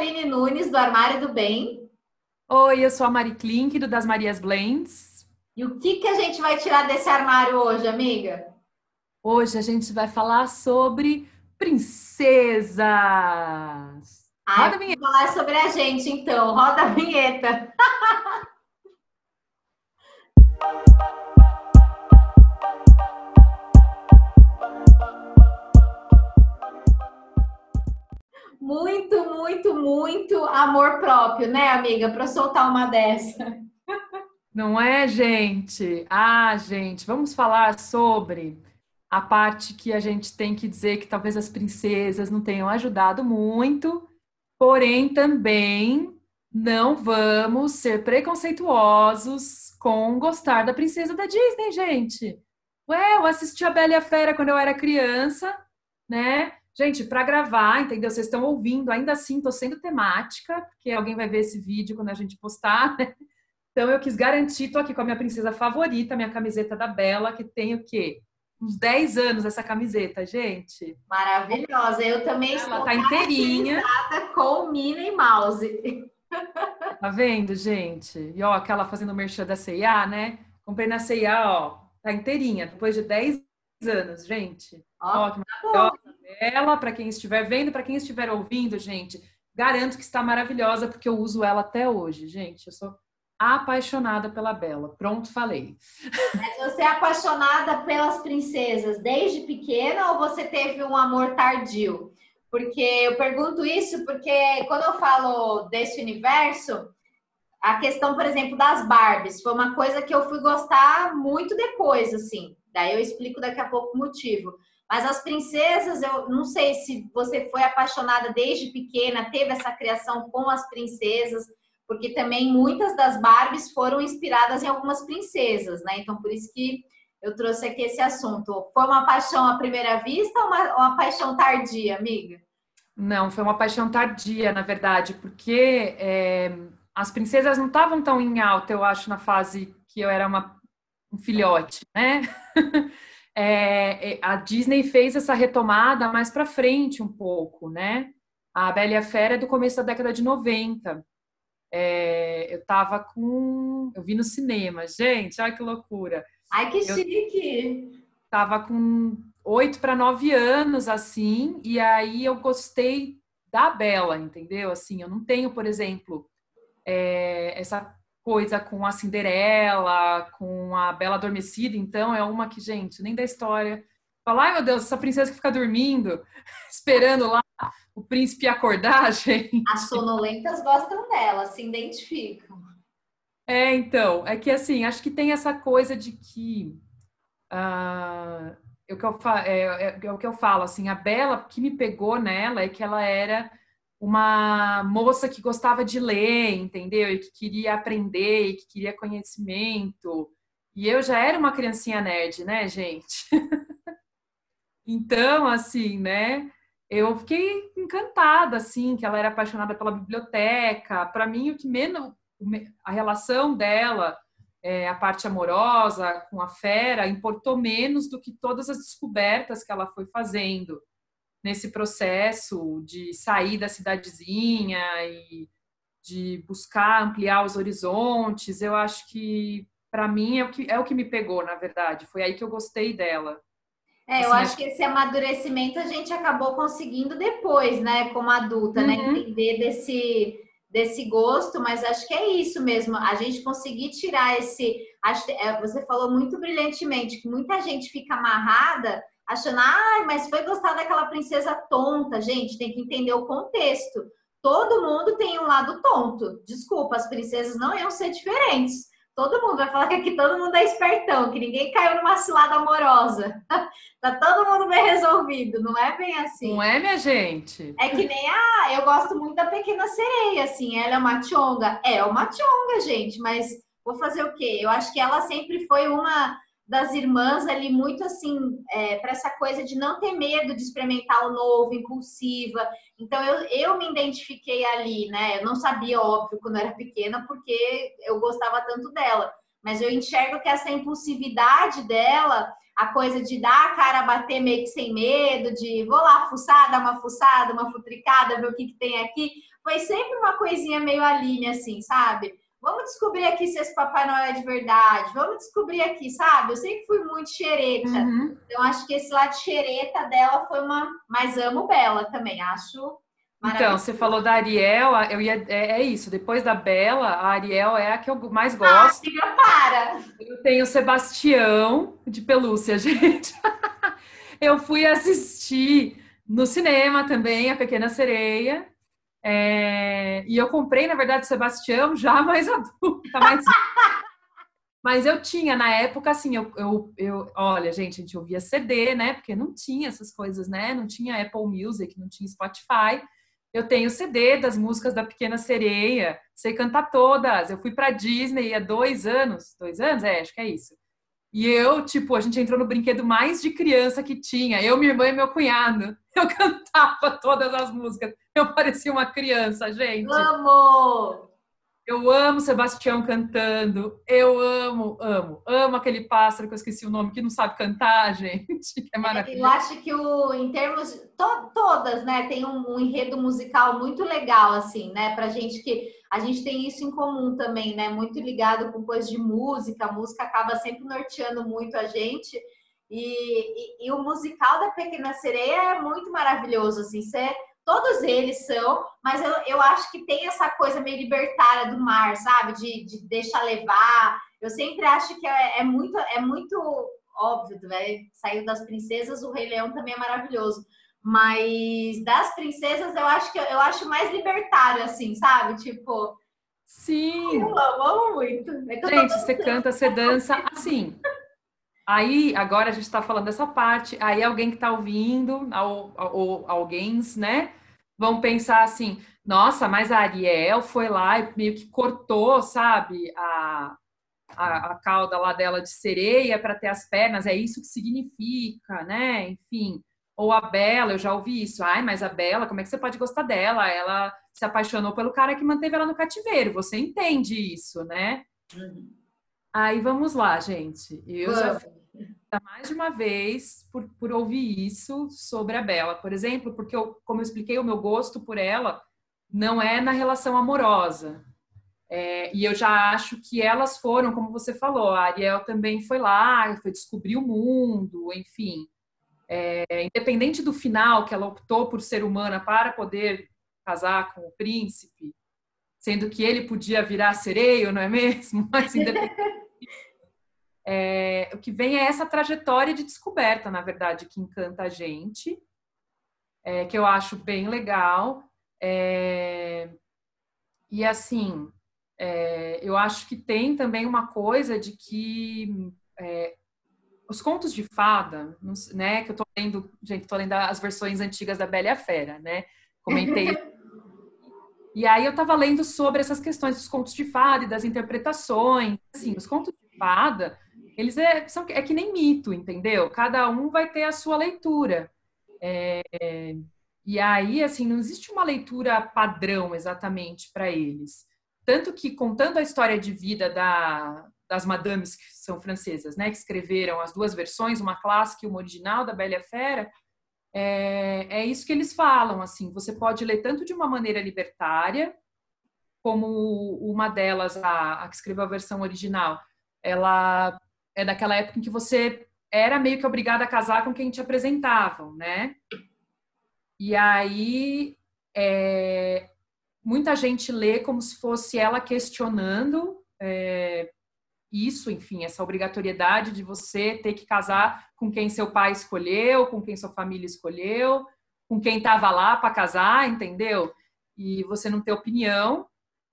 Aline Nunes, do Armário do Bem. Oi, eu sou a Mari Klink, do Das Marias Blends. E o que, que a gente vai tirar desse armário hoje, amiga? Hoje a gente vai falar sobre princesas. Ai, Roda a vinheta. falar sobre a gente, então. Roda a vinheta. muito, muito, muito amor próprio, né, amiga? Para soltar uma dessa. Não é, gente? Ah, gente, vamos falar sobre a parte que a gente tem que dizer que talvez as princesas não tenham ajudado muito, porém também não vamos ser preconceituosos com gostar da princesa da Disney, gente. Ué, eu assisti a Bela e a Fera quando eu era criança, né? Gente, para gravar, entendeu? Vocês estão ouvindo, ainda assim, estou sendo temática, porque alguém vai ver esse vídeo quando a gente postar, né? Então eu quis garantir, tô aqui com a minha princesa favorita, minha camiseta da Bela, que tem o quê? Uns 10 anos essa camiseta, gente. Maravilhosa. Eu também Ela estou tá inteirinha com Minnie Mouse. Tá vendo, gente? E ó, aquela fazendo merchan da C&A, né? Comprei na C&A, ó, tá inteirinha, depois de 10 anos, gente. Ó, ó que tá maravilhosa ela, para quem estiver vendo, para quem estiver ouvindo, gente, garanto que está maravilhosa porque eu uso ela até hoje, gente. Eu sou apaixonada pela Bela. Pronto, falei. Mas você é apaixonada pelas princesas desde pequena ou você teve um amor tardio? Porque eu pergunto isso porque quando eu falo desse universo, a questão, por exemplo, das Barbies foi uma coisa que eu fui gostar muito depois, assim. Daí eu explico daqui a pouco o motivo. Mas as princesas, eu não sei se você foi apaixonada desde pequena, teve essa criação com as princesas, porque também muitas das Barbies foram inspiradas em algumas princesas, né? Então, por isso que eu trouxe aqui esse assunto. Foi uma paixão à primeira vista ou uma, uma paixão tardia, amiga? Não, foi uma paixão tardia, na verdade, porque é, as princesas não estavam tão em alta, eu acho, na fase que eu era uma, um filhote, né? É, é, a Disney fez essa retomada mais para frente um pouco, né? A Bela e a Fera é do começo da década de 90. É, eu tava com. Eu vi no cinema, gente, olha que loucura. Ai, que eu chique! Tava com oito para nove anos, assim, e aí eu gostei da Bela, entendeu? Assim, eu não tenho, por exemplo, é, essa coisa com a Cinderela, com a Bela Adormecida, então é uma que, gente, nem da história. Fala, ai meu Deus, essa princesa que fica dormindo, esperando lá o príncipe acordar, gente. As sonolentas gostam dela, se identificam. É, então, é que assim, acho que tem essa coisa de que. Uh, é, o que eu, é, é, é o que eu falo, assim, a Bela, que me pegou nela é que ela era uma moça que gostava de ler, entendeu? E que queria aprender, e que queria conhecimento. E eu já era uma criancinha nerd, né, gente? então, assim, né? Eu fiquei encantada, assim, que ela era apaixonada pela biblioteca. Para mim, o que menos a relação dela, é, a parte amorosa com a fera, importou menos do que todas as descobertas que ela foi fazendo nesse processo de sair da cidadezinha e de buscar ampliar os horizontes. Eu acho que para mim é o que é o que me pegou, na verdade. Foi aí que eu gostei dela. É, eu assim, acho que esse amadurecimento a gente acabou conseguindo depois, né, como adulta, né, uhum. né, entender desse desse gosto, mas acho que é isso mesmo, a gente conseguir tirar esse, acho, é, você falou muito brilhantemente que muita gente fica amarrada achando, ah, mas foi gostar daquela princesa tonta. Gente, tem que entender o contexto. Todo mundo tem um lado tonto. Desculpa, as princesas não iam ser diferentes. Todo mundo vai falar que aqui todo mundo é espertão, que ninguém caiu numa cilada amorosa. tá todo mundo bem resolvido, não é bem assim. Não é, minha gente? É que nem, ah, eu gosto muito da Pequena Sereia, assim, ela é uma chonga. É uma chonga, gente, mas vou fazer o quê? Eu acho que ela sempre foi uma das irmãs ali muito assim é, para essa coisa de não ter medo de experimentar o novo, impulsiva. Então eu, eu me identifiquei ali, né? Eu não sabia, óbvio, quando eu era pequena, porque eu gostava tanto dela. Mas eu enxergo que essa impulsividade dela a coisa de dar a cara a bater meio que sem medo, de vou lá fuçar, dar uma fuçada, uma futricada, ver o que, que tem aqui. Foi sempre uma coisinha meio Aline, assim, sabe? Vamos descobrir aqui se esse Papai Noel é de verdade. Vamos descobrir aqui, sabe? Eu sempre fui muito xereta. Uhum. Então, acho que esse lado xereta dela foi uma. Mas amo Bela também, acho. Então, você falou da Ariel, eu ia, é, é, isso. Depois da Bela, a Ariel é a que eu mais ah, gosto. Ah, para! Eu tenho o Sebastião de pelúcia, gente. eu fui assistir no cinema também, A Pequena Sereia. É, e eu comprei, na verdade, Sebastião já mais adulta, mais... Mas eu tinha, na época, assim, eu, eu, eu, olha, gente, a gente ouvia CD, né? Porque não tinha essas coisas, né? Não tinha Apple Music, não tinha Spotify. Eu tenho CD das músicas da Pequena Sereia, sei cantar todas. Eu fui para Disney há dois anos, dois anos, é, acho que é isso. E eu, tipo, a gente entrou no brinquedo mais de criança que tinha. Eu, minha irmã e meu cunhado. Eu cantava todas as músicas. Eu parecia uma criança, gente. Amo! Eu amo Sebastião cantando. Eu amo, amo, amo aquele pássaro que eu esqueci o nome, que não sabe cantar, gente. Que é maravilhoso. Eu acho que o, em termos. To, todas, né? Tem um, um, enredo musical muito legal, assim, né? Pra gente que. A gente tem isso em comum também, né? Muito ligado com coisa de música. A música acaba sempre norteando muito a gente. E, e, e, o musical da Pequena Sereia é muito maravilhoso, assim, você, todos eles são, mas eu, eu acho que tem essa coisa meio libertária do mar, sabe? De, de deixar levar. Eu sempre acho que é, é muito, é muito óbvio, né? Saiu das princesas, o Rei Leão também é maravilhoso. Mas das princesas, eu acho que eu acho mais libertário, assim, sabe? Tipo. Sim. Eu amo, amo muito. É Gente, você canta, você dança assim. Aí, agora a gente está falando dessa parte, aí alguém que está ouvindo, ou alguém, né, vão pensar assim, nossa, mas a Ariel foi lá e meio que cortou, sabe, a, a, a cauda lá dela de sereia para ter as pernas, é isso que significa, né, enfim. Ou a Bela, eu já ouvi isso, ai, mas a Bela, como é que você pode gostar dela? Ela se apaixonou pelo cara que manteve ela no cativeiro, você entende isso, né? Uhum. Aí vamos lá, gente. Eu já mais de uma vez por, por ouvir isso sobre a Bela, por exemplo, porque eu, como eu expliquei, o meu gosto por ela não é na relação amorosa. É, e eu já acho que elas foram, como você falou, a Ariel também foi lá, foi descobrir o mundo, enfim. É, independente do final, que ela optou por ser humana para poder casar com o príncipe, sendo que ele podia virar sereio, não é mesmo? Mas independente é, o que vem é essa trajetória de descoberta, na verdade, que encanta a gente, é, que eu acho bem legal. É, e assim, é, eu acho que tem também uma coisa de que é, os contos de fada, né, que eu tô lendo, gente, tô lendo as versões antigas da Bela e a Fera, né? Comentei. e aí eu tava lendo sobre essas questões dos contos de fada e das interpretações. Assim, os contos de fada, eles é, são, é que nem mito, entendeu? Cada um vai ter a sua leitura. É, e aí, assim, não existe uma leitura padrão exatamente para eles. Tanto que, contando a história de vida da, das madames que são francesas, né, que escreveram as duas versões, uma clássica e uma original da Bela Fera, é, é isso que eles falam, assim, você pode ler tanto de uma maneira libertária, como uma delas, a, a que escreveu a versão original, ela é daquela época em que você era meio que obrigada a casar com quem te apresentavam, né? E aí é, muita gente lê como se fosse ela questionando é, isso, enfim, essa obrigatoriedade de você ter que casar com quem seu pai escolheu, com quem sua família escolheu, com quem estava lá para casar, entendeu? E você não ter opinião.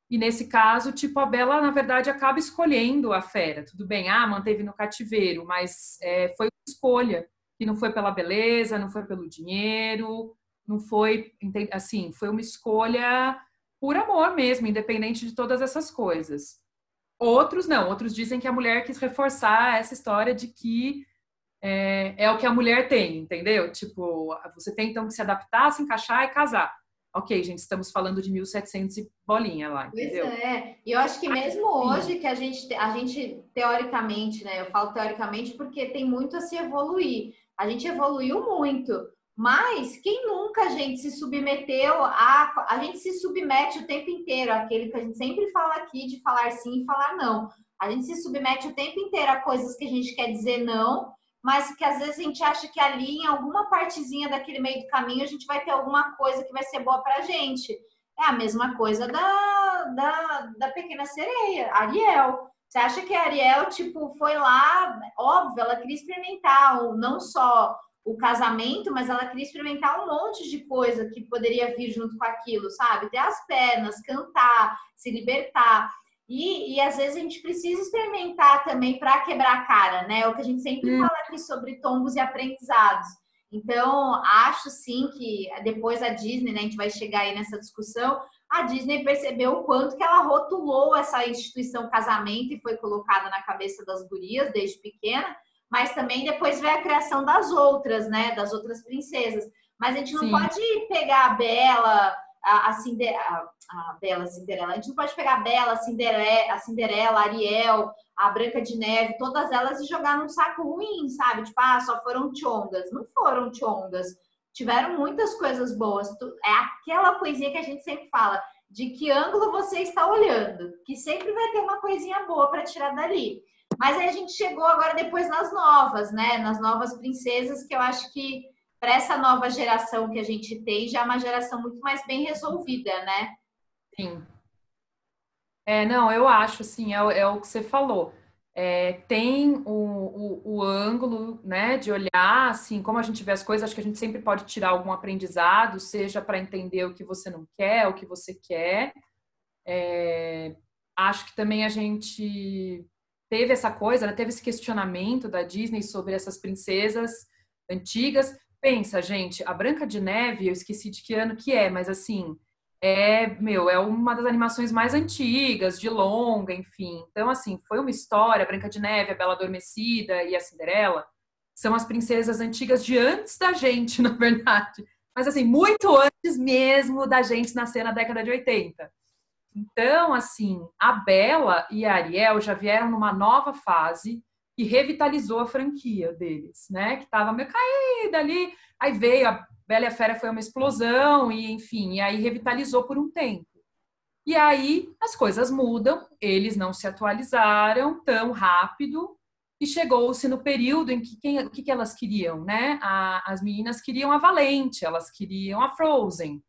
E nesse caso, tipo, a Bela, na verdade, acaba escolhendo a fera. Tudo bem, ah, manteve no cativeiro, mas é, foi uma escolha. E não foi pela beleza, não foi pelo dinheiro, não foi, assim, foi uma escolha por amor mesmo, independente de todas essas coisas. Outros não, outros dizem que a mulher quis reforçar essa história de que é, é o que a mulher tem, entendeu? Tipo, você tem então que se adaptar, se encaixar e casar. ok, gente, estamos falando de 1700 e bolinha lá, entendeu? Pois é, e eu acho que mesmo hoje que a gente, a gente teoricamente, né, eu falo teoricamente porque tem muito a se evoluir, a gente evoluiu muito, mas quem nunca, gente, se submeteu a. A gente se submete o tempo inteiro, aquele que a gente sempre fala aqui de falar sim e falar não. A gente se submete o tempo inteiro a coisas que a gente quer dizer não, mas que às vezes a gente acha que ali, em alguma partezinha daquele meio do caminho, a gente vai ter alguma coisa que vai ser boa pra gente. É a mesma coisa da, da, da pequena sereia, Ariel. Você acha que a Ariel, tipo, foi lá, óbvio, ela queria experimentar não só o casamento, mas ela queria experimentar um monte de coisa que poderia vir junto com aquilo, sabe? Ter as pernas, cantar, se libertar. E, e às vezes a gente precisa experimentar também para quebrar a cara, né? É o que a gente sempre hum. fala aqui sobre tombos e aprendizados. Então, acho sim que depois a Disney, né, a gente vai chegar aí nessa discussão, a Disney percebeu o quanto que ela rotulou essa instituição casamento e foi colocada na cabeça das gurias desde pequena, mas também depois veio a criação das outras, né, das outras princesas. Mas a gente não sim. pode pegar a Bela, a, a, Cinder, a, a Bela Cinderela. A gente não pode pegar a Bela, a Cinderela, a Cinderela, a Ariel, a Branca de Neve, todas elas e jogar num saco ruim, sabe? Tipo, ah, só foram chongas. Não foram chongas. Tiveram muitas coisas boas. É aquela coisinha que a gente sempre fala, de que ângulo você está olhando, que sempre vai ter uma coisinha boa para tirar dali. Mas aí a gente chegou agora depois nas novas, né? Nas novas princesas, que eu acho que para essa nova geração que a gente tem, já é uma geração muito mais bem resolvida, né? Sim. É, não, eu acho, assim, é, é o que você falou. É, tem o, o, o, ângulo, né, de olhar, assim, como a gente vê as coisas, acho que a gente sempre pode tirar algum aprendizado, seja para entender o que você não quer, o que você quer. É, acho que também a gente teve essa coisa, né, teve esse questionamento da Disney sobre essas princesas antigas, Pensa, gente, a Branca de Neve, eu esqueci de que ano que é, mas assim, é, meu, é uma das animações mais antigas, de longa, enfim. Então, assim, foi uma história, a Branca de Neve, a Bela Adormecida e a Cinderela, são as princesas antigas de antes da gente, na verdade. Mas, assim, muito antes mesmo da gente nascer na década de 80. Então, assim, a Bela e a Ariel já vieram numa nova fase e revitalizou a franquia deles, né? Que estava meio caída ali. Aí veio a Bela e a Fera foi uma explosão e enfim, e aí revitalizou por um tempo. E aí as coisas mudam, eles não se atualizaram tão rápido e chegou-se no período em que quem, o que, que elas queriam, né? A, as meninas queriam a Valente, elas queriam a Frozen,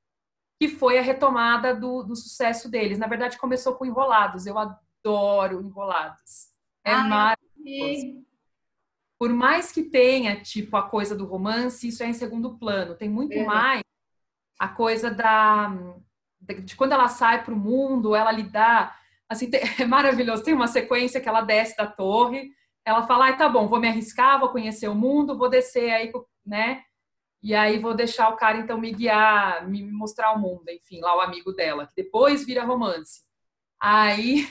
que foi a retomada do, do sucesso deles. Na verdade, começou com Enrolados. Eu adoro Enrolados. É Ai, maravilhoso por mais que tenha, tipo, a coisa do romance, isso é em segundo plano. Tem muito é. mais a coisa da de quando ela sai para o mundo, ela lidar. Assim, é maravilhoso. Tem uma sequência que ela desce da torre, ela fala: ah, tá bom, vou me arriscar, vou conhecer o mundo, vou descer aí, né? E aí vou deixar o cara então me guiar, me mostrar o mundo, enfim, lá o amigo dela, que depois vira romance. Aí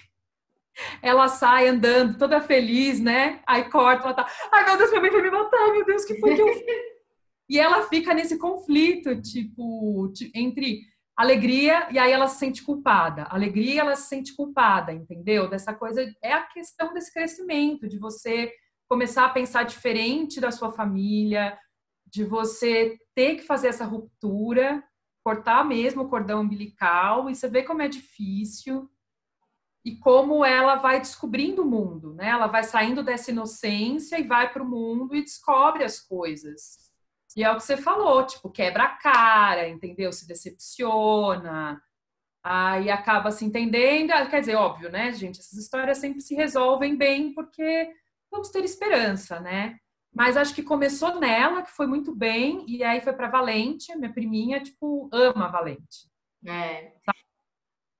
ela sai andando toda feliz, né? Aí corta, ela tá, ai meu Deus, minha mãe vai me matar, meu Deus, que foi que eu fiz? e ela fica nesse conflito, tipo, entre alegria e aí ela se sente culpada. Alegria, ela se sente culpada, entendeu? Dessa coisa, é a questão desse crescimento, de você começar a pensar diferente da sua família, de você ter que fazer essa ruptura, cortar mesmo o cordão umbilical, e você vê como é difícil e como ela vai descobrindo o mundo, né? Ela vai saindo dessa inocência e vai para o mundo e descobre as coisas. E é o que você falou, tipo, quebra a cara, entendeu? Se decepciona, aí acaba se entendendo. Quer dizer, óbvio, né, gente? Essas histórias sempre se resolvem bem porque vamos ter esperança, né? Mas acho que começou nela, que foi muito bem, e aí foi para Valente, minha priminha, tipo, ama Valente. É.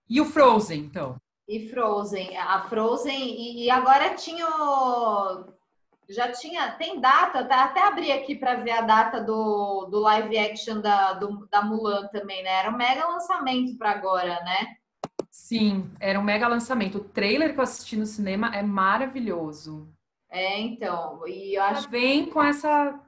E o Frozen, então? E Frozen, a Frozen, e, agora tinha. Já tinha, tem data, tá? Até abri aqui para ver a data do, do live action da, do, da Mulan também, né? Era um mega lançamento para agora, né? Sim, era um mega lançamento. O trailer que eu assisti no cinema é maravilhoso. É, então, e eu acho. Vem com essa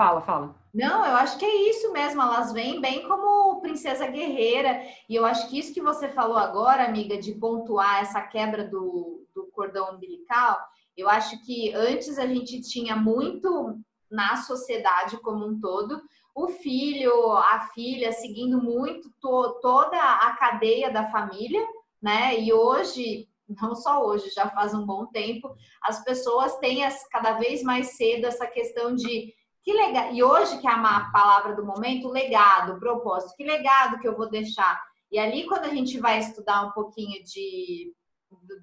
Fala, fala. Não, eu acho que é isso mesmo. Elas vêm bem como princesa guerreira. E eu acho que isso que você falou agora, amiga, de pontuar essa quebra do, do cordão umbilical, eu acho que antes a gente tinha muito na sociedade como um todo o filho, a filha seguindo muito to, toda a cadeia da família, né? E hoje, não só hoje, já faz um bom tempo, as pessoas têm as, cada vez mais cedo essa questão de que legal. E hoje, que é a palavra do momento, legado, propósito. Que legado que eu vou deixar? E ali, quando a gente vai estudar um pouquinho de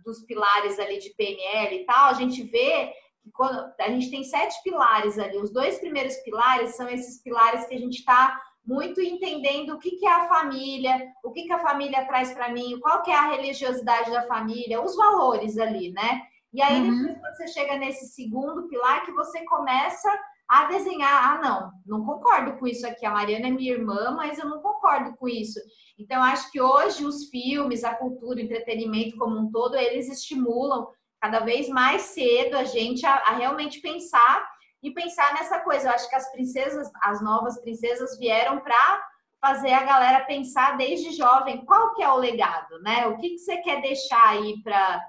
dos pilares ali de PNL e tal, a gente vê que quando a gente tem sete pilares ali, os dois primeiros pilares são esses pilares que a gente está muito entendendo o que, que é a família, o que, que a família traz para mim, qual que é a religiosidade da família, os valores ali, né? E aí, uhum. depois, quando você chega nesse segundo pilar, que você começa a desenhar, ah, não, não concordo com isso aqui. A Mariana é minha irmã, mas eu não concordo com isso. Então, acho que hoje os filmes, a cultura, o entretenimento como um todo, eles estimulam cada vez mais cedo a gente a, a realmente pensar e pensar nessa coisa. Eu acho que as princesas, as novas princesas vieram para fazer a galera pensar desde jovem qual que é o legado, né? O que, que você quer deixar aí para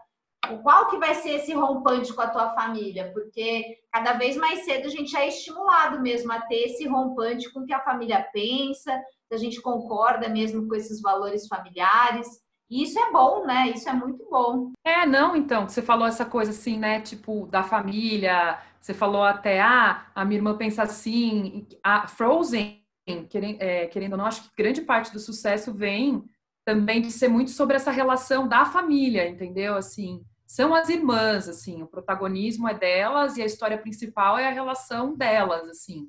qual que vai ser esse rompante com a tua família? Porque cada vez mais cedo a gente é estimulado mesmo a ter esse rompante com o que a família pensa, se a gente concorda mesmo com esses valores familiares. E isso é bom, né? Isso é muito bom. É, não, então, você falou essa coisa assim, né? Tipo, da família, você falou até, ah, a minha irmã pensa assim, a Frozen, querendo, é, querendo ou não, acho que grande parte do sucesso vem também de ser muito sobre essa relação da família, entendeu? Assim, são as irmãs, assim, o protagonismo é delas e a história principal é a relação delas, assim.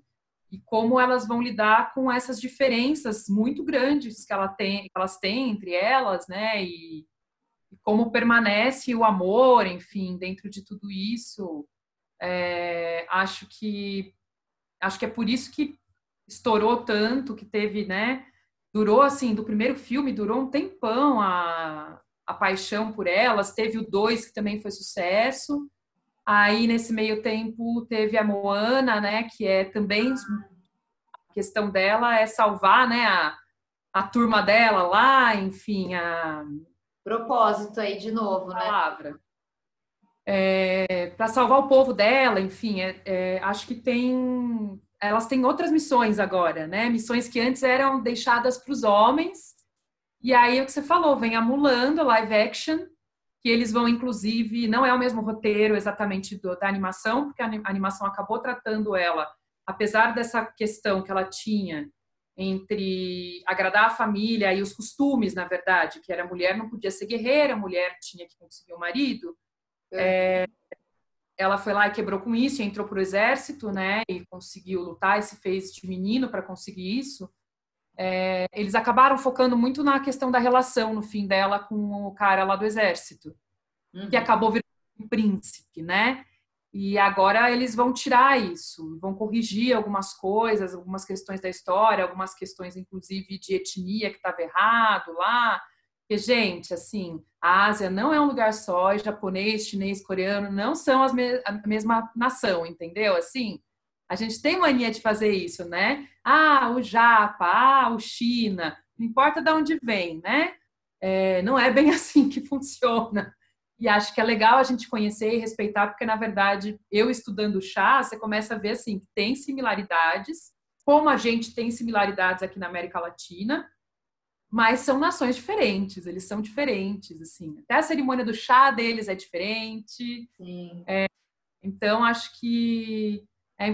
E como elas vão lidar com essas diferenças muito grandes que, ela tem, que elas têm entre elas, né? E, e, como permanece o amor, enfim, dentro de tudo isso. É, acho que acho que é por isso que estourou tanto, que teve, né? Durou assim, do primeiro filme, durou um tempão a, a paixão por elas, teve o 2, que também foi sucesso. Aí, nesse meio tempo, teve a Moana, né, que é também a questão dela é salvar, né, a, a turma dela lá, enfim, a propósito aí de novo, né? Palavra. É, para salvar o povo dela, enfim, é, é, acho que tem, elas têm outras missões agora, né? Missões que antes eram deixadas para os homens e aí o que você falou, vem a Mulan, live action, que eles vão, inclusive, não é o mesmo roteiro exatamente do, da animação, porque a animação acabou tratando ela, apesar dessa questão que ela tinha entre agradar a família e os costumes, na verdade, que era a mulher não podia ser guerreira, a mulher tinha que conseguir um marido. É. É, ela foi lá e quebrou com isso, entrou para o exército, né, e conseguiu lutar e se fez de menino para conseguir isso é, eles acabaram focando muito na questão da relação no fim dela com o cara lá do exército, uhum. que acabou virando um príncipe, né? E agora eles vão tirar isso, vão corrigir algumas coisas, algumas questões da história, algumas questões, inclusive, de etnia que estava errado lá. Porque, gente, assim, a Ásia não é um lugar só, e japonês, chinês, coreano não são as me a mesma nação, entendeu? Assim, a gente tem mania de fazer isso, né? Ah, o Japa, ah, o China, não importa de onde vem, né? É, não é bem assim que funciona. E acho que é legal a gente conhecer e respeitar, porque, na verdade, eu estudando chá, você começa a ver, assim, que tem similaridades, como a gente tem similaridades aqui na América Latina, mas são nações diferentes, eles são diferentes, assim. Até a cerimônia do chá deles é diferente. É, então, acho que é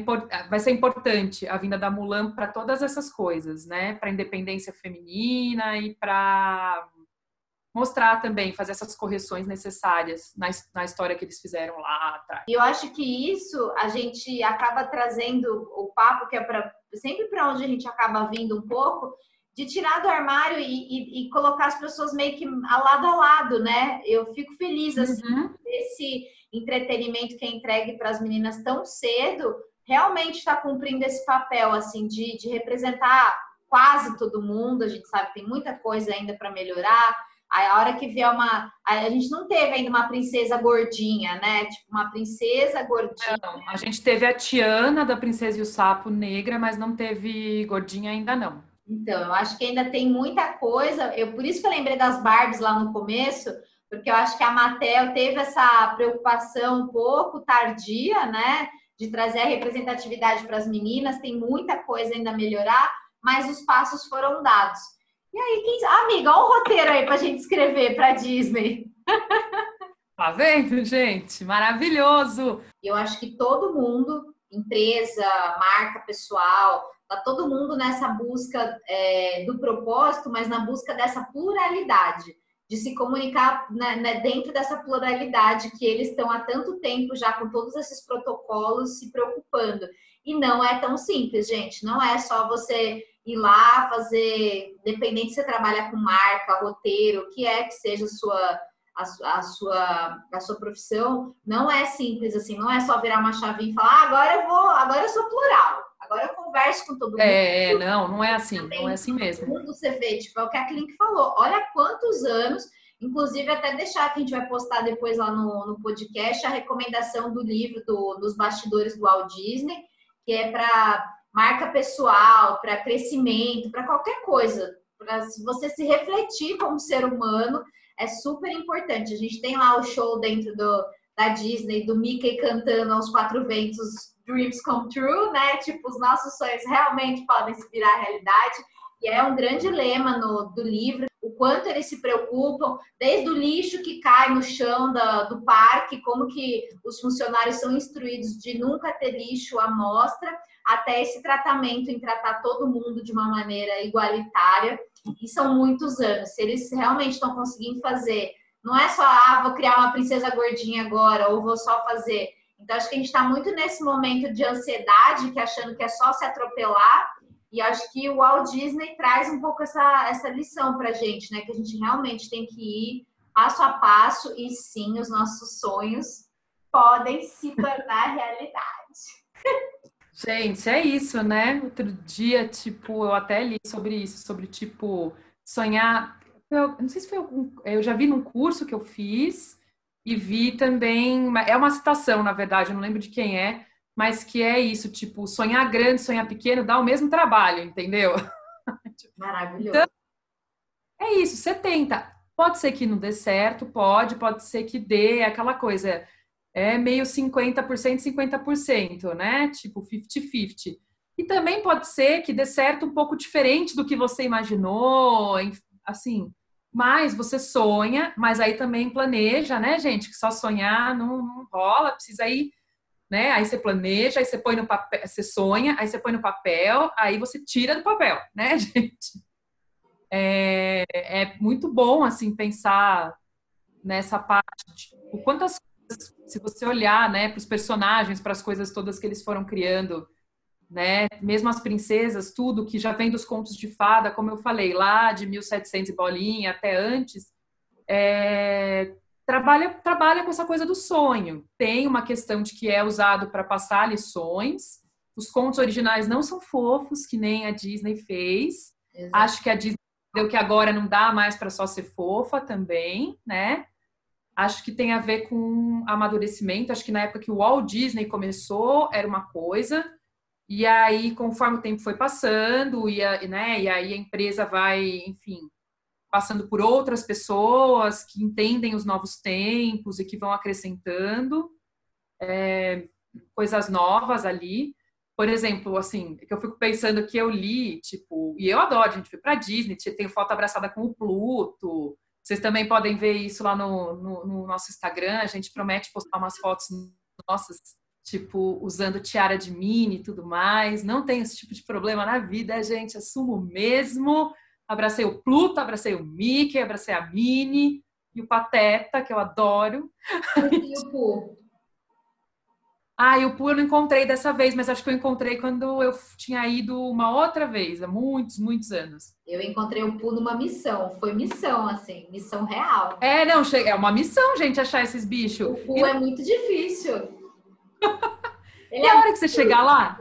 vai ser importante a vinda da Mulan para todas essas coisas, né? Para a independência feminina e para mostrar também, fazer essas correções necessárias na, na história que eles fizeram lá atrás. E eu acho que isso a gente acaba trazendo o papo que é para sempre para onde a gente acaba vindo um pouco de tirar do armário e, e, e, colocar as pessoas meio que lado a lado, né? Eu fico feliz assim, uhum. esse entretenimento que é entregue para as meninas tão cedo, realmente está cumprindo esse papel assim de, de representar quase todo mundo. A gente sabe que tem muita coisa ainda para melhorar. a hora que vier uma. A gente não teve ainda uma princesa gordinha, né? Tipo, uma princesa gordinha. Não, a gente teve a Tiana da Princesa e o Sapo negra, mas não teve gordinha ainda não. Então, eu acho que ainda tem muita coisa. Eu, por isso que eu lembrei das Barbies lá no começo, porque eu acho que a Mattel teve essa preocupação um pouco tardia, né? De trazer a representatividade para as meninas, tem muita coisa ainda a melhorar, mas os passos foram dados. E aí, quem... amiga, olha o roteiro aí para a gente escrever para Disney. Tá vendo, gente? Maravilhoso! Eu acho que todo mundo, empresa, marca pessoal, tá todo mundo nessa busca é, do propósito, mas na busca dessa pluralidade de se comunicar né, né, dentro dessa pluralidade que eles estão há tanto tempo já com todos esses protocolos se preocupando. E não é tão simples, gente. Não é só você ir lá fazer, dependente se você trabalha com marca, roteiro, o que é que seja a sua, a, a, sua, a sua profissão, não é simples assim, não é só virar uma chavinha e falar, ah, agora eu vou, agora eu sou plural. Agora eu converso com todo mundo. É, não, não é assim, não é assim mesmo. Mundo você vê, tipo, é o que a Klink falou. Olha quantos anos, inclusive até deixar que a gente vai postar depois lá no, no podcast a recomendação do livro do, dos bastidores do Walt Disney, que é para marca pessoal, para crescimento, para qualquer coisa. Para você se refletir como ser humano, é super importante. A gente tem lá o show dentro do, da Disney, do Mickey cantando aos quatro ventos dreams come true, né? Tipo, os nossos sonhos realmente podem se virar realidade. E é um grande lema no, do livro, o quanto eles se preocupam, desde o lixo que cai no chão do parque, como que os funcionários são instruídos de nunca ter lixo à mostra, até esse tratamento em tratar todo mundo de uma maneira igualitária. E são muitos anos. Se eles realmente estão conseguindo fazer, não é só, ah, vou criar uma princesa gordinha agora, ou vou só fazer então, acho que a gente está muito nesse momento de ansiedade, que achando que é só se atropelar. E acho que o Walt Disney traz um pouco essa, essa lição para a gente, né? Que a gente realmente tem que ir passo a passo e sim, os nossos sonhos podem se tornar realidade. Gente, é isso, né? Outro dia, tipo, eu até li sobre isso, sobre, tipo, sonhar. Eu não sei se foi algum. Eu já vi num curso que eu fiz e vi também, é uma citação, na verdade, eu não lembro de quem é, mas que é isso, tipo, sonhar grande, sonhar pequeno dá o mesmo trabalho, entendeu? Maravilhoso. Então, é isso, você tenta. Pode ser que não dê certo, pode, pode ser que dê, é aquela coisa, é meio 50%, 50%, né? Tipo 50-50. E também pode ser que dê certo um pouco diferente do que você imaginou, assim, mas você sonha, mas aí também planeja, né, gente? Que só sonhar não, não rola, precisa ir, né? Aí você planeja, aí você põe no papel, você sonha, aí você põe no papel, aí você tira do papel, né, gente? É, é muito bom, assim, pensar nessa parte, tipo, quantas coisas, se você olhar, né, para os personagens, para as coisas todas que eles foram criando, né? Mesmo as princesas, tudo que já vem dos contos de fada, como eu falei, lá de 1700 e bolinha até antes, é, trabalha, trabalha com essa coisa do sonho. Tem uma questão de que é usado para passar lições. Os contos originais não são fofos, que nem a Disney fez. Exato. Acho que a Disney deu que agora não dá mais para só ser fofa também, né? Acho que tem a ver com amadurecimento. Acho que na época que o Walt Disney começou era uma coisa, e aí, conforme o tempo foi passando, e, a, né, e aí a empresa vai, enfim, passando por outras pessoas que entendem os novos tempos e que vão acrescentando é, coisas novas ali. Por exemplo, assim, que eu fico pensando que eu li, tipo, e eu adoro, gente foi para Disney, tem foto abraçada com o Pluto. Vocês também podem ver isso lá no, no, no nosso Instagram. A gente promete postar umas fotos nossas tipo, usando tiara de mini e tudo mais. Não tenho esse tipo de problema na vida, gente, assumo mesmo. Abracei o Pluto, abracei o Mickey, abracei a Minnie e o Pateta, que eu adoro. E o Pooh? Ah, e o Pooh eu não encontrei dessa vez, mas acho que eu encontrei quando eu tinha ido uma outra vez, há muitos, muitos anos. Eu encontrei o Pooh numa missão, foi missão, assim, missão real. É, não, é uma missão, gente, achar esses bichos. O Pooh e... é muito difícil. E a hora que você chegar lá?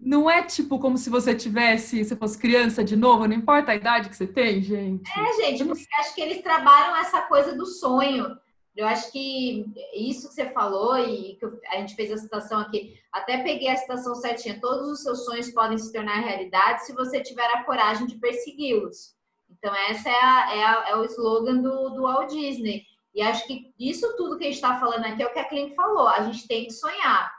não é tipo como se você tivesse, se fosse criança de novo, não importa a idade que você tem, gente. É, gente, porque acho que eles trabalham essa coisa do sonho. Eu acho que isso que você falou e que a gente fez a citação aqui, até peguei a citação certinha. Todos os seus sonhos podem se tornar realidade se você tiver a coragem de persegui-los. Então, essa é, a, é, a, é, o slogan do, do Walt Disney. E acho que isso tudo que a gente está falando aqui é o que a Clint falou. A gente tem que sonhar,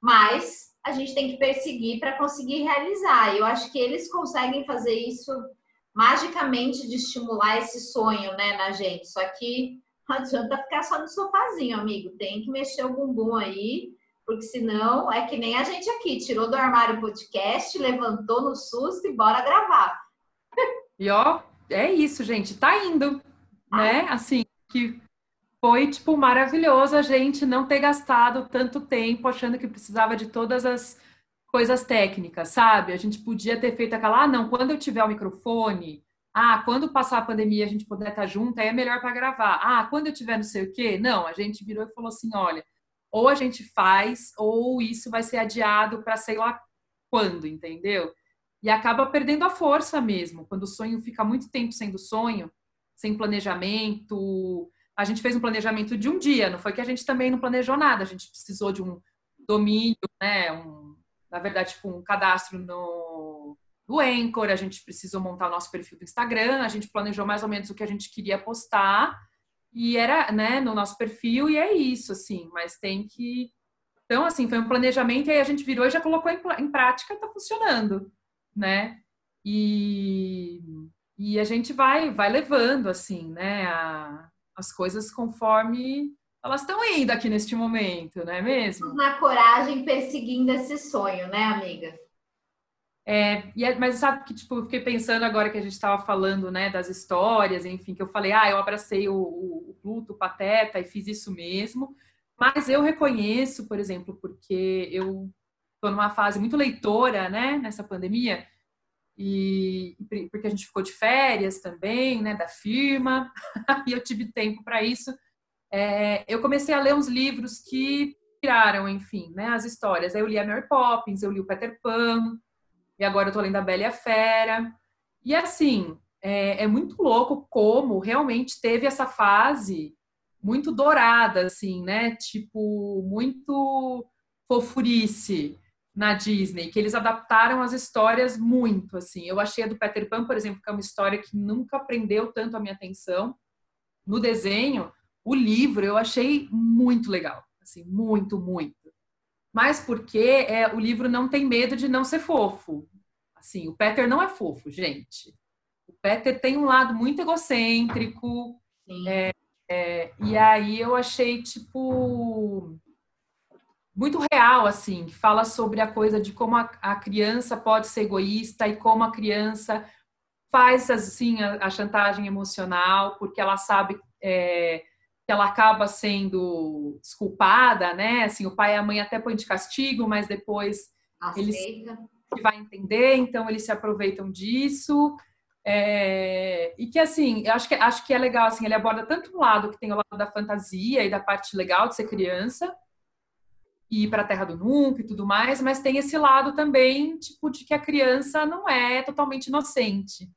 mas a gente tem que perseguir para conseguir realizar. Eu acho que eles conseguem fazer isso magicamente de estimular esse sonho né, na gente. Só que não adianta ficar só no sofazinho, amigo. Tem que mexer o bumbum aí, porque senão é que nem a gente aqui, tirou do armário o podcast, levantou no susto e bora gravar. E ó, é isso, gente, tá indo, né? Assim, que foi, tipo, maravilhoso a gente não ter gastado tanto tempo achando que precisava de todas as coisas técnicas, sabe? A gente podia ter feito aquela, ah, não, quando eu tiver o microfone, ah, quando passar a pandemia a gente puder estar junto, aí é melhor para gravar. Ah, quando eu tiver não sei o quê. Não, a gente virou e falou assim, olha, ou a gente faz, ou isso vai ser adiado para sei lá quando, entendeu? E acaba perdendo a força mesmo, quando o sonho fica muito tempo sendo sonho, sem planejamento, a gente fez um planejamento de um dia, não foi que a gente também não planejou nada, a gente precisou de um domínio, né, um, na verdade, tipo, um cadastro no, no Anchor, a gente precisou montar o nosso perfil do Instagram, a gente planejou mais ou menos o que a gente queria postar, e era, né, no nosso perfil, e é isso, assim, mas tem que... Então, assim, foi um planejamento, e aí a gente virou e já colocou em, em prática tá funcionando, né? E, e a gente vai, vai levando, assim, né, a, as coisas conforme elas estão indo aqui neste momento, não é mesmo? Na coragem perseguindo esse sonho, né, amiga? É, é, mas sabe que, tipo, eu fiquei pensando agora que a gente estava falando, né, das histórias, enfim, que eu falei, ah, eu abracei o, o, o Pluto, o Pateta e fiz isso mesmo, mas eu reconheço, por exemplo, porque eu estou numa fase muito leitora, né, nessa pandemia, e porque a gente ficou de férias também, né, da firma, e eu tive tempo para isso. É, eu comecei a ler uns livros que tiraram, enfim, né, as histórias. Aí eu li a Mary Poppins, eu li o Peter Pan, e agora eu tô lendo a Bela e a Fera. E assim, é, é muito louco como realmente teve essa fase muito dourada, assim, né? Tipo, muito fofurice na Disney, que eles adaptaram as histórias muito, assim. Eu achei a do Peter Pan, por exemplo, que é uma história que nunca prendeu tanto a minha atenção. No desenho, o livro eu achei muito legal, assim, muito, muito. Mas porque é, o livro não tem medo de não ser fofo. Assim, o Peter não é fofo, gente. O Peter tem um lado muito egocêntrico. É, é, e aí eu achei, tipo muito real, assim, que fala sobre a coisa de como a, a criança pode ser egoísta e como a criança faz, assim, a, a chantagem emocional, porque ela sabe é, que ela acaba sendo desculpada, né? Assim, o pai e a mãe até põem de castigo, mas depois Aceita. eles vai entender, então eles se aproveitam disso. É, e que assim, eu acho que acho que é legal assim, ele aborda tanto um lado que tem o lado da fantasia e da parte legal de ser criança, e ir para a Terra do Nunca e tudo mais, mas tem esse lado também, tipo, de que a criança não é totalmente inocente.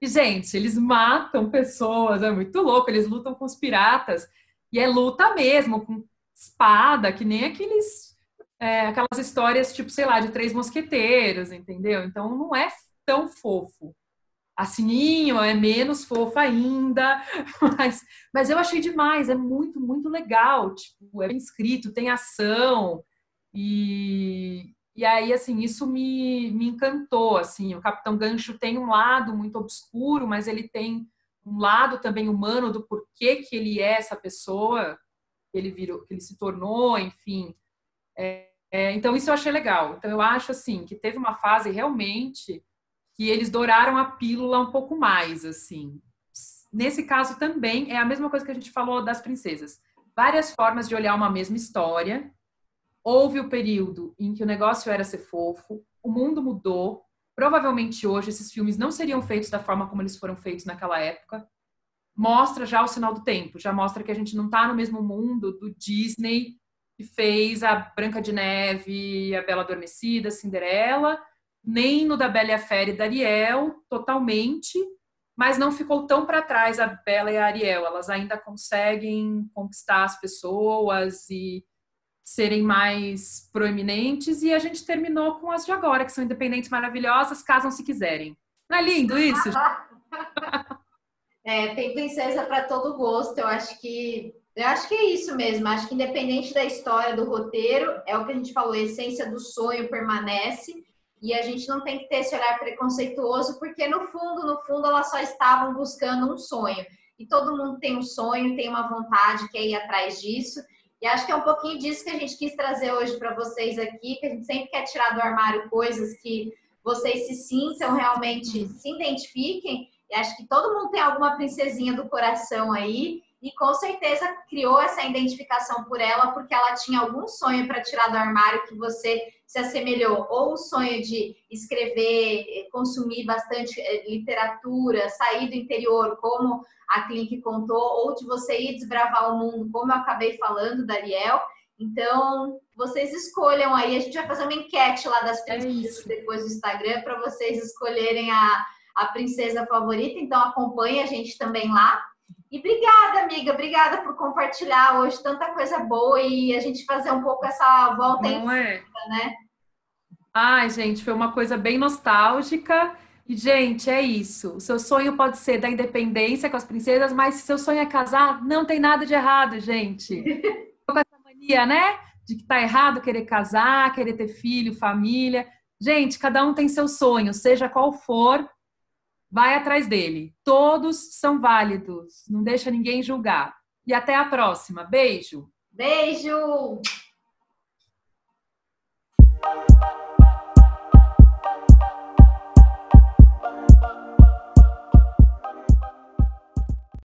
E, gente, eles matam pessoas, é muito louco, eles lutam com os piratas, e é luta mesmo, com espada, que nem aqueles, é, aquelas histórias, tipo, sei lá, de três mosqueteiros, entendeu? Então não é tão fofo. A Sininho é menos fofa ainda, mas, mas eu achei demais, é muito, muito legal. Tipo, é bem escrito, tem ação. E, e aí, assim, isso me, me encantou, assim. O Capitão Gancho tem um lado muito obscuro, mas ele tem um lado também humano do porquê que ele é essa pessoa, ele virou, ele se tornou, enfim. É, é, então, isso eu achei legal. Então, eu acho, assim, que teve uma fase realmente que eles douraram a pílula um pouco mais, assim. Nesse caso também é a mesma coisa que a gente falou das princesas. Várias formas de olhar uma mesma história. Houve o período em que o negócio era ser fofo, o mundo mudou. Provavelmente hoje esses filmes não seriam feitos da forma como eles foram feitos naquela época. Mostra já o sinal do tempo, já mostra que a gente não está no mesmo mundo do Disney que fez a Branca de Neve, a Bela Adormecida, Cinderela, nem no da Bela e a Fera e da Ariel, totalmente, mas não ficou tão para trás a Bela e a Ariel. Elas ainda conseguem conquistar as pessoas e serem mais proeminentes e a gente terminou com as de agora, que são independentes maravilhosas, casam se quiserem. Não é lindo isso? é, tem princesa para todo gosto. Eu acho que eu acho que é isso mesmo. Acho que independente da história do roteiro, é o que a gente falou, a essência do sonho permanece e a gente não tem que ter esse olhar preconceituoso, porque no fundo, no fundo, elas só estavam buscando um sonho. E todo mundo tem um sonho, tem uma vontade, quer ir atrás disso. E acho que é um pouquinho disso que a gente quis trazer hoje para vocês aqui, que a gente sempre quer tirar do armário coisas que vocês se sintam realmente, se identifiquem. E acho que todo mundo tem alguma princesinha do coração aí. E com certeza criou essa identificação por ela, porque ela tinha algum sonho para tirar do armário que você se assemelhou. Ou o sonho de escrever, consumir bastante eh, literatura, sair do interior, como a Clinic contou, ou de você ir desbravar o mundo, como eu acabei falando, Dariel. Então, vocês escolham aí. A gente vai fazer uma enquete lá das princesas é depois do Instagram para vocês escolherem a, a princesa favorita. Então, acompanhe a gente também lá. E obrigada, amiga, obrigada por compartilhar hoje tanta coisa boa e a gente fazer um pouco essa volta Não em é? né? Ai, gente, foi uma coisa bem nostálgica. E, gente, é isso. O seu sonho pode ser da independência com as princesas, mas se seu sonho é casar, não tem nada de errado, gente. com essa mania, né? De que tá errado querer casar, querer ter filho, família. Gente, cada um tem seu sonho, seja qual for, Vai atrás dele. Todos são válidos. Não deixa ninguém julgar. E até a próxima. Beijo. Beijo.